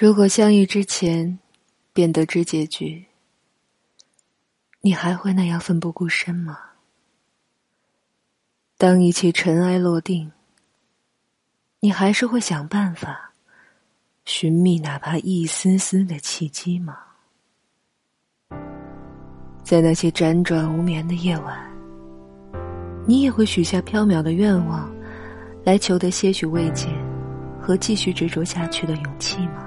如果相遇之前便得知结局，你还会那样奋不顾身吗？当一切尘埃落定，你还是会想办法寻觅哪怕一丝丝的契机吗？在那些辗转无眠的夜晚，你也会许下缥缈的愿望，来求得些许慰藉和继续执着下去的勇气吗？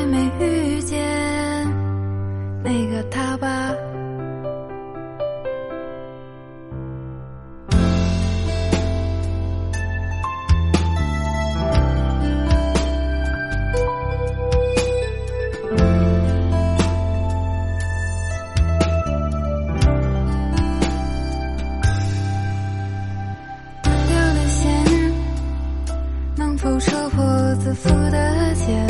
还没遇见那个他吧。断掉的线，能否扯破自负的茧？